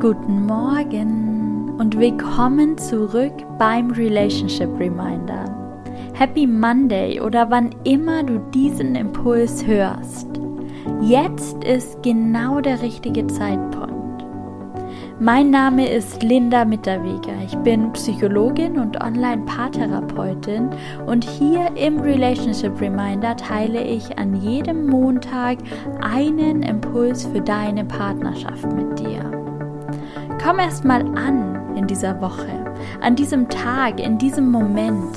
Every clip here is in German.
Guten Morgen und willkommen zurück beim Relationship Reminder. Happy Monday oder wann immer du diesen Impuls hörst. Jetzt ist genau der richtige Zeitpunkt. Mein Name ist Linda Mitterweger. Ich bin Psychologin und Online-Paartherapeutin und hier im Relationship Reminder teile ich an jedem Montag einen Impuls für deine Partnerschaft mit dir. Komm erst mal an in dieser Woche, an diesem Tag, in diesem Moment.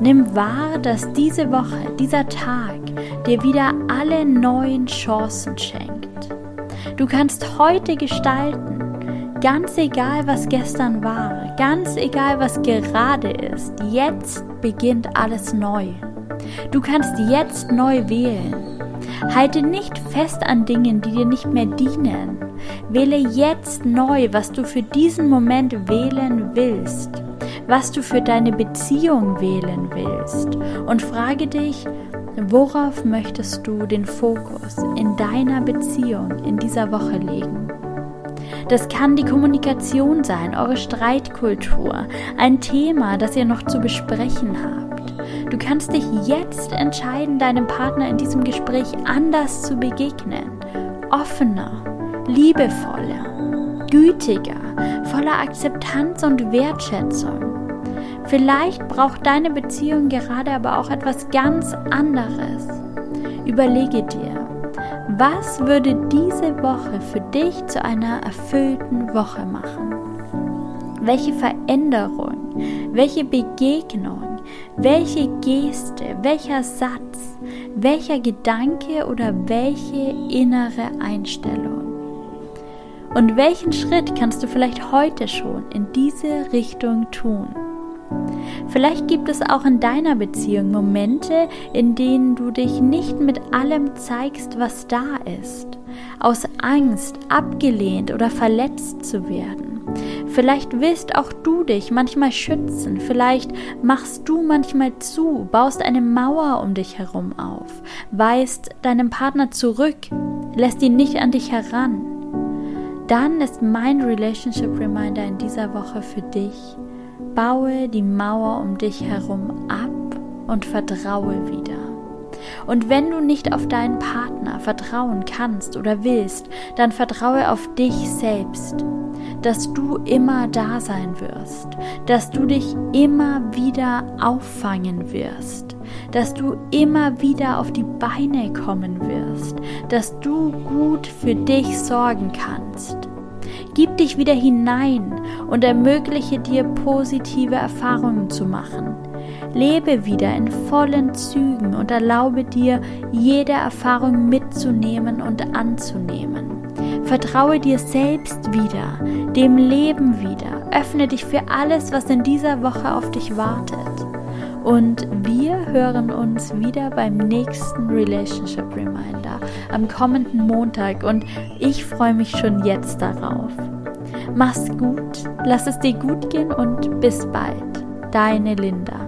Nimm wahr, dass diese Woche, dieser Tag dir wieder alle neuen Chancen schenkt. Du kannst heute gestalten, Ganz egal, was gestern war, ganz egal, was gerade ist, jetzt beginnt alles neu. Du kannst jetzt neu wählen. Halte nicht fest an Dingen, die dir nicht mehr dienen. Wähle jetzt neu, was du für diesen Moment wählen willst, was du für deine Beziehung wählen willst. Und frage dich, worauf möchtest du den Fokus in deiner Beziehung in dieser Woche legen? Das kann die Kommunikation sein, eure Streitkultur, ein Thema, das ihr noch zu besprechen habt. Du kannst dich jetzt entscheiden, deinem Partner in diesem Gespräch anders zu begegnen, offener, liebevoller, gütiger, voller Akzeptanz und Wertschätzung. Vielleicht braucht deine Beziehung gerade aber auch etwas ganz anderes. Überlege dir, was würde diese Woche für dich zu einer erfüllten Woche machen? Welche Veränderung, welche Begegnung, welche Geste, welcher Satz, welcher Gedanke oder welche innere Einstellung? Und welchen Schritt kannst du vielleicht heute schon in diese Richtung tun? Vielleicht gibt es auch in deiner Beziehung Momente, in denen du dich nicht mit allem zeigst, was da ist, aus Angst, abgelehnt oder verletzt zu werden. Vielleicht willst auch du dich manchmal schützen, vielleicht machst du manchmal zu, baust eine Mauer um dich herum auf, weist deinem Partner zurück, lässt ihn nicht an dich heran. Dann ist mein Relationship Reminder in dieser Woche für dich Baue die Mauer um dich herum ab und vertraue wieder. Und wenn du nicht auf deinen Partner vertrauen kannst oder willst, dann vertraue auf dich selbst, dass du immer da sein wirst, dass du dich immer wieder auffangen wirst, dass du immer wieder auf die Beine kommen wirst, dass du gut für dich sorgen kannst. Gib dich wieder hinein und ermögliche dir positive Erfahrungen zu machen. Lebe wieder in vollen Zügen und erlaube dir, jede Erfahrung mitzunehmen und anzunehmen. Vertraue dir selbst wieder, dem Leben wieder. Öffne dich für alles, was in dieser Woche auf dich wartet. Und wir hören uns wieder beim nächsten Relationship Reminder am kommenden Montag und ich freue mich schon jetzt darauf. Mach's gut, lass es dir gut gehen und bis bald. Deine Linda.